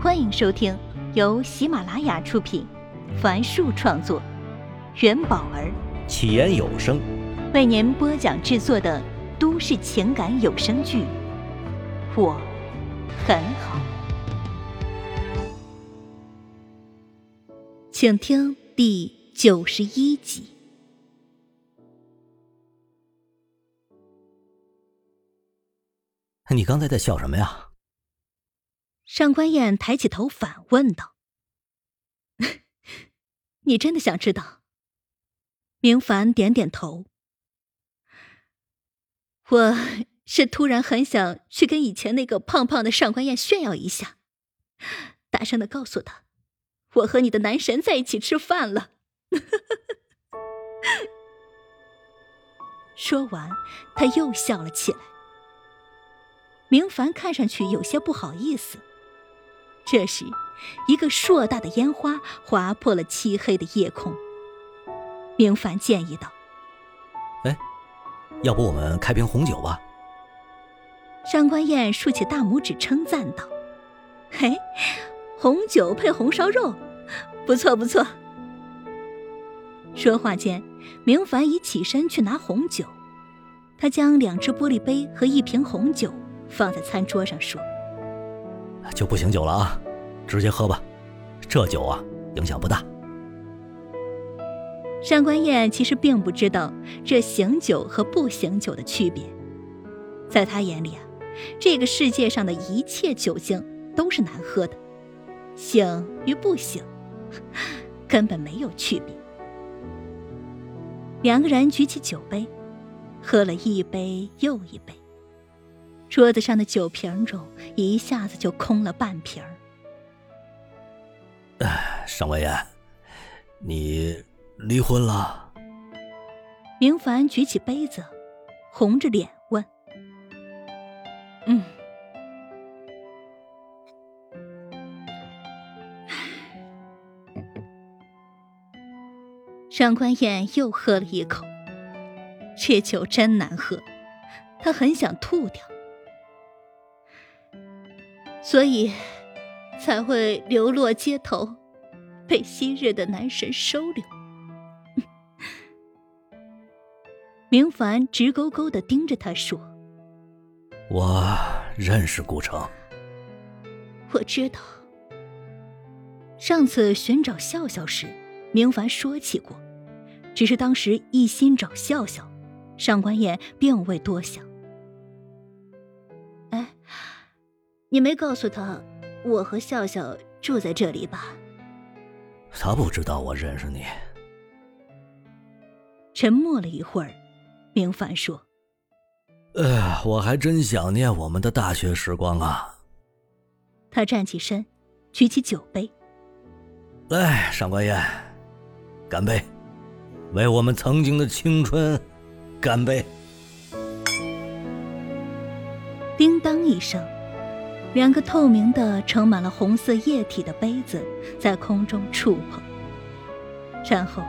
欢迎收听由喜马拉雅出品，凡树创作，元宝儿起言有声为您播讲制作的都市情感有声剧《我很好》，请听第九十一集。你刚才在笑什么呀？上官燕抬起头反问道：“你真的想知道？”明凡点点头：“我是突然很想去跟以前那个胖胖的上官燕炫耀一下，大声的告诉他，我和你的男神在一起吃饭了。”说完，他又笑了起来。明凡看上去有些不好意思。这时，一个硕大的烟花划破了漆黑的夜空。明凡建议道：“哎，要不我们开瓶红酒吧？”上官燕竖起大拇指称赞道：“嘿，红酒配红烧肉，不错不错。”说话间，明凡已起身去拿红酒。他将两只玻璃杯和一瓶红酒放在餐桌上，说。就不醒酒了啊，直接喝吧，这酒啊影响不大。上官燕其实并不知道这醒酒和不醒酒的区别，在他眼里啊，这个世界上的一切酒精都是难喝的，醒与不醒根本没有区别。两个人举起酒杯，喝了一杯又一杯。桌子上的酒瓶中一下子就空了半瓶儿。哎，上官燕，你离婚了？明凡举起杯子，红着脸问：“嗯。”上官燕又喝了一口，这酒真难喝，她很想吐掉。所以，才会流落街头，被昔日的男神收留。明凡直勾勾的盯着他说：“我认识顾城，我知道。上次寻找笑笑时，明凡说起过，只是当时一心找笑笑，上官燕并未多想。”你没告诉他，我和笑笑住在这里吧？他不知道我认识你。沉默了一会儿，明凡说：“呃，我还真想念我们的大学时光啊。”他站起身，举起酒杯：“来，上官燕，干杯，为我们曾经的青春，干杯！”叮当一声。两个透明的、盛满了红色液体的杯子在空中触碰，然后，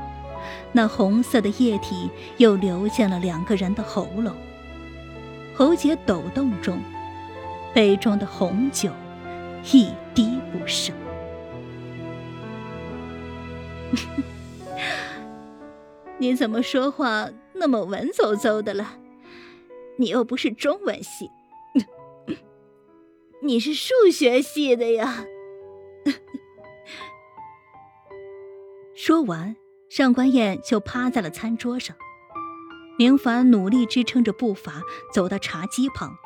那红色的液体又流进了两个人的喉咙。喉结抖动中，杯中的红酒一滴不剩。你怎么说话那么文绉绉的了？你又不是中文系。你是数学系的呀！说完，上官燕就趴在了餐桌上。明凡努力支撑着步伐走到茶几旁，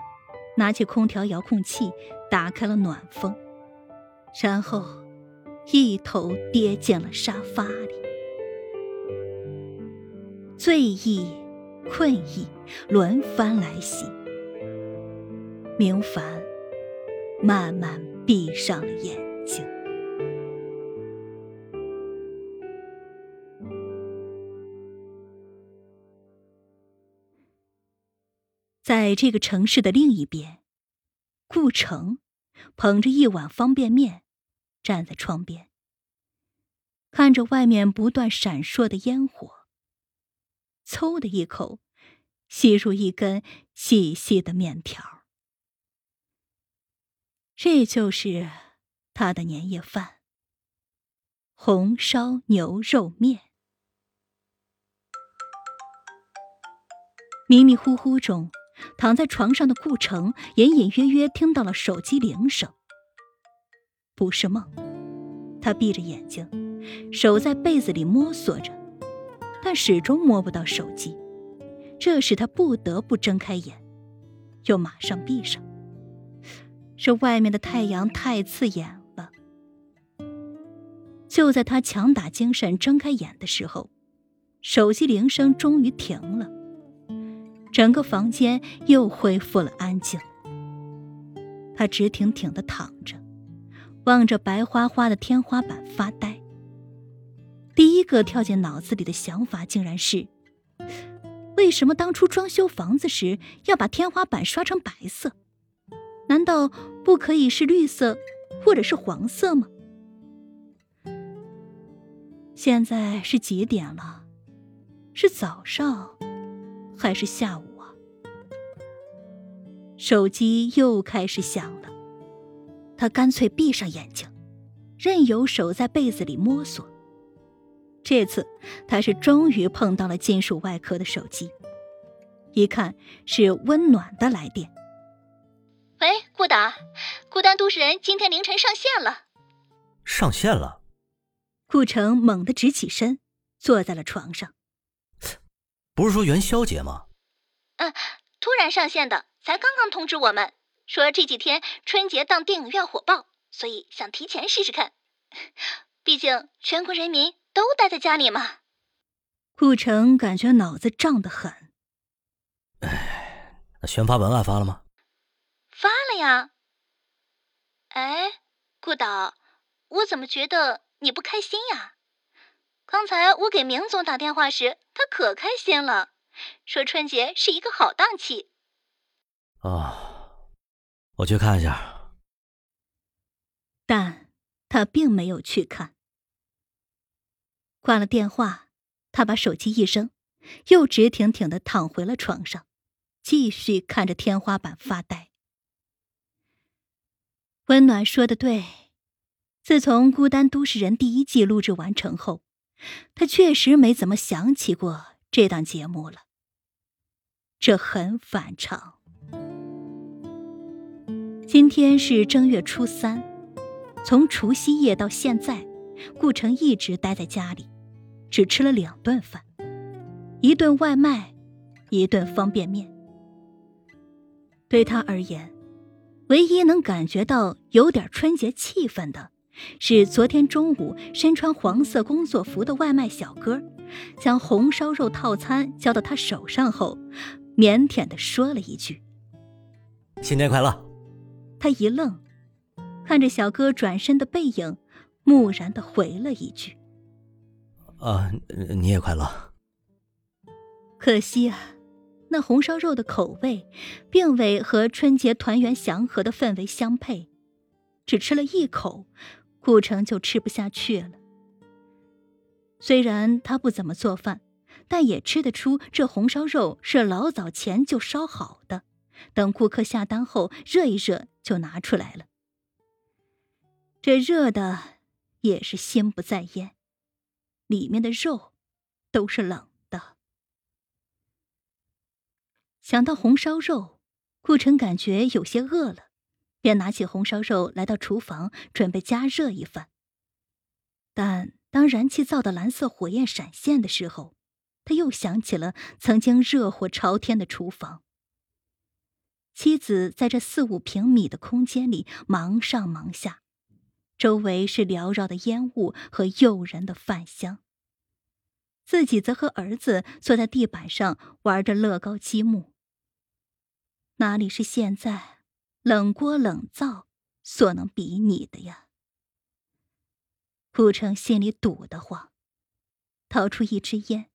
拿起空调遥控器打开了暖风，然后一头跌进了沙发里。醉意、困意轮番来袭，明凡。慢慢闭上了眼睛。在这个城市的另一边，顾城捧着一碗方便面，站在窗边，看着外面不断闪烁的烟火，嗖的一口吸入一根细细的面条。这就是他的年夜饭——红烧牛肉面。迷迷糊糊中，躺在床上的顾城隐隐约约听到了手机铃声。不是梦，他闭着眼睛，手在被子里摸索着，但始终摸不到手机，这使他不得不睁开眼，又马上闭上。是外面的太阳太刺眼了。就在他强打精神睁开眼的时候，手机铃声终于停了，整个房间又恢复了安静。他直挺挺的躺着。望着白花花的天花板发呆。第一个跳进脑子里的想法竟然是：为什么当初装修房子时要把天花板刷成白色？难道不可以是绿色，或者是黄色吗？现在是几点了？是早上，还是下午啊？手机又开始响了。他干脆闭上眼睛，任由手在被子里摸索。这次他是终于碰到了金属外壳的手机，一看是温暖的来电。喂，顾导，孤单都市人今天凌晨上线了。上线了。顾城猛地直起身，坐在了床上。不是说元宵节吗？嗯，突然上线的，才刚刚通知我们。说这几天春节档电影院火爆，所以想提前试试看。毕竟全国人民都待在家里嘛。顾城感觉脑子胀得很。哎，那宣发文案发了吗？发了呀。哎，顾导，我怎么觉得你不开心呀？刚才我给明总打电话时，他可开心了，说春节是一个好档期。哦。我去看一下，但他并没有去看。挂了电话，他把手机一扔，又直挺挺的躺回了床上，继续看着天花板发呆。温暖说的对，自从《孤单都市人》第一季录制完成后，他确实没怎么想起过这档节目了。这很反常。今天是正月初三，从除夕夜到现在，顾城一直待在家里，只吃了两顿饭，一顿外卖，一顿方便面。对他而言，唯一能感觉到有点春节气氛的，是昨天中午身穿黄色工作服的外卖小哥，将红烧肉套餐交到他手上后，腼腆的说了一句：“新年快乐。”他一愣，看着小哥转身的背影，木然的回了一句：“啊，你也快乐。”可惜啊，那红烧肉的口味，并未和春节团圆祥和的氛围相配，只吃了一口，顾城就吃不下去了。虽然他不怎么做饭，但也吃得出这红烧肉是老早前就烧好的。等顾客下单后，热一热就拿出来了。这热的也是心不在焉，里面的肉都是冷的。想到红烧肉，顾城感觉有些饿了，便拿起红烧肉来到厨房准备加热一番。但当燃气灶的蓝色火焰闪现的时候，他又想起了曾经热火朝天的厨房。妻子在这四五平米的空间里忙上忙下，周围是缭绕的烟雾和诱人的饭香。自己则和儿子坐在地板上玩着乐高积木。哪里是现在冷锅冷灶所能比拟的呀？顾城心里堵得慌，掏出一支烟，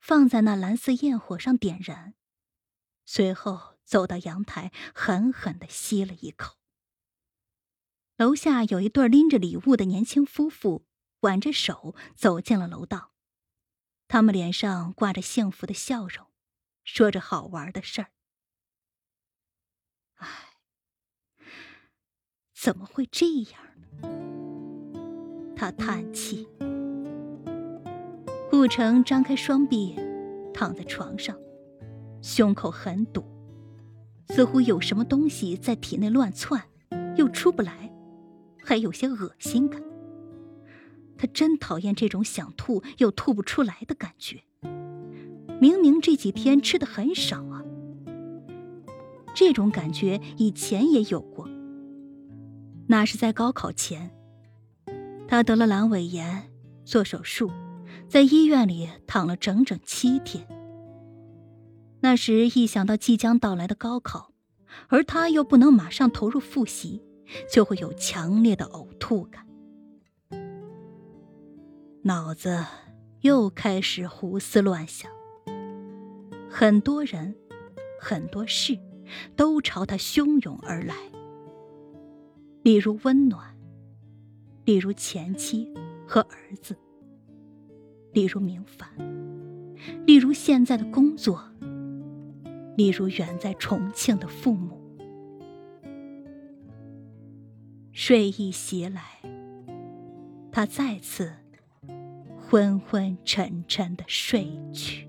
放在那蓝色焰火上点燃，随后。走到阳台，狠狠的吸了一口。楼下有一对拎着礼物的年轻夫妇，挽着手走进了楼道。他们脸上挂着幸福的笑容，说着好玩的事儿。唉，怎么会这样呢？他叹气。顾城张开双臂，躺在床上，胸口很堵，似乎有什么东西在体内乱窜，又出不来，还有些恶心感。他真讨厌这种想吐又吐不出来的感觉。明明这几天吃的很少，这种感觉以前也有过。那是在高考前，他得了阑尾炎，做手术，在医院里躺了整整七天。那时一想到即将到来的高考，而他又不能马上投入复习，就会有强烈的呕吐感。脑子又开始胡思乱想，很多人、很多事都朝他汹涌而来，例如温暖，例如前妻和儿子，例如明凡，例如现在的工作，例如远在重庆的父母。睡意袭来，他再次。昏昏沉沉的睡去。